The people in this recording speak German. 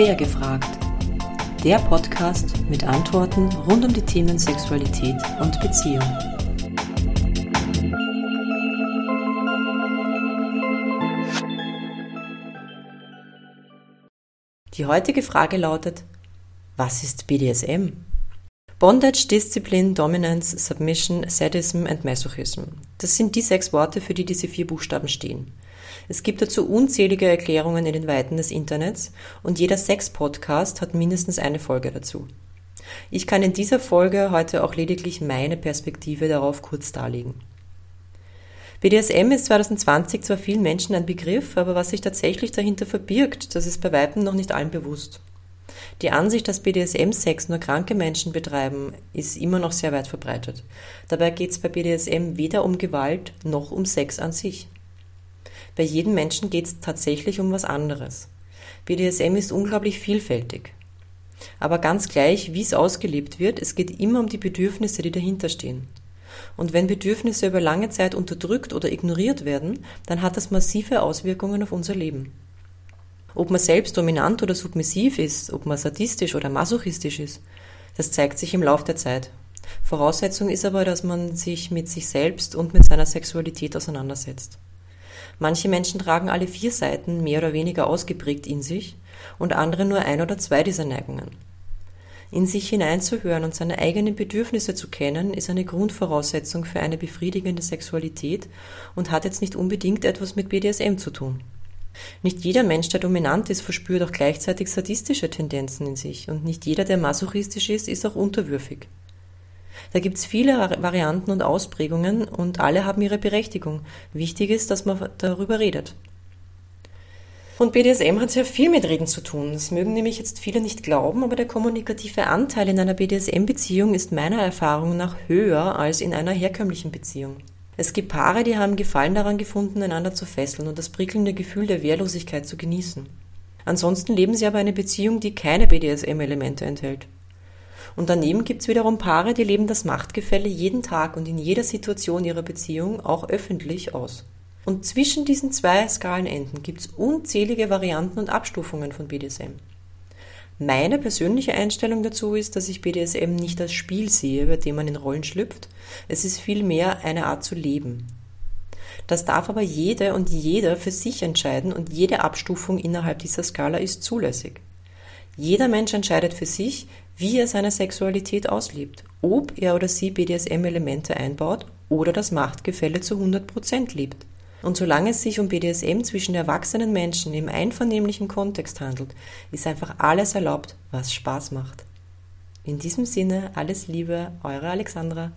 Quer gefragt. Der Podcast mit Antworten rund um die Themen Sexualität und Beziehung. Die heutige Frage lautet, was ist BDSM? Bondage, Discipline, Dominance, Submission, Sadism and Masochism. Das sind die sechs Worte, für die diese vier Buchstaben stehen. Es gibt dazu unzählige Erklärungen in den Weiten des Internets und jeder Sex-Podcast hat mindestens eine Folge dazu. Ich kann in dieser Folge heute auch lediglich meine Perspektive darauf kurz darlegen. BDSM ist 2020 zwar vielen Menschen ein Begriff, aber was sich tatsächlich dahinter verbirgt, das ist bei Weitem noch nicht allen bewusst. Die Ansicht, dass BDSM-Sex nur kranke Menschen betreiben, ist immer noch sehr weit verbreitet. Dabei geht es bei BDSM weder um Gewalt noch um Sex an sich. Bei jedem Menschen geht es tatsächlich um was anderes. BDSM ist unglaublich vielfältig. Aber ganz gleich, wie es ausgelebt wird, es geht immer um die Bedürfnisse, die dahinter stehen. Und wenn Bedürfnisse über lange Zeit unterdrückt oder ignoriert werden, dann hat das massive Auswirkungen auf unser Leben. Ob man selbst dominant oder submissiv ist, ob man sadistisch oder masochistisch ist, das zeigt sich im Lauf der Zeit. Voraussetzung ist aber, dass man sich mit sich selbst und mit seiner Sexualität auseinandersetzt. Manche Menschen tragen alle vier Seiten mehr oder weniger ausgeprägt in sich und andere nur ein oder zwei dieser Neigungen. In sich hineinzuhören und seine eigenen Bedürfnisse zu kennen, ist eine Grundvoraussetzung für eine befriedigende Sexualität und hat jetzt nicht unbedingt etwas mit BDSM zu tun. Nicht jeder Mensch, der dominant ist, verspürt auch gleichzeitig sadistische Tendenzen in sich und nicht jeder, der masochistisch ist, ist auch unterwürfig. Da gibt's viele Varianten und Ausprägungen und alle haben ihre Berechtigung. Wichtig ist, dass man darüber redet. Und BDSM hat sehr viel mit Reden zu tun. Das mögen nämlich jetzt viele nicht glauben, aber der kommunikative Anteil in einer BDSM-Beziehung ist meiner Erfahrung nach höher als in einer herkömmlichen Beziehung. Es gibt Paare, die haben Gefallen daran gefunden, einander zu fesseln und das prickelnde Gefühl der Wehrlosigkeit zu genießen. Ansonsten leben sie aber eine Beziehung, die keine BDSM-Elemente enthält. Und daneben gibt's wiederum Paare, die leben das Machtgefälle jeden Tag und in jeder Situation ihrer Beziehung auch öffentlich aus. Und zwischen diesen zwei Skalenenden gibt's unzählige Varianten und Abstufungen von BDSM. Meine persönliche Einstellung dazu ist, dass ich BDSM nicht als Spiel sehe, bei dem man in Rollen schlüpft. Es ist vielmehr eine Art zu leben. Das darf aber jede und jeder für sich entscheiden und jede Abstufung innerhalb dieser Skala ist zulässig. Jeder Mensch entscheidet für sich, wie er seine Sexualität auslebt, ob er oder sie BDSM-Elemente einbaut oder das Machtgefälle zu 100% liebt. Und solange es sich um BDSM zwischen erwachsenen Menschen im einvernehmlichen Kontext handelt, ist einfach alles erlaubt, was Spaß macht. In diesem Sinne, alles Liebe, eure Alexandra.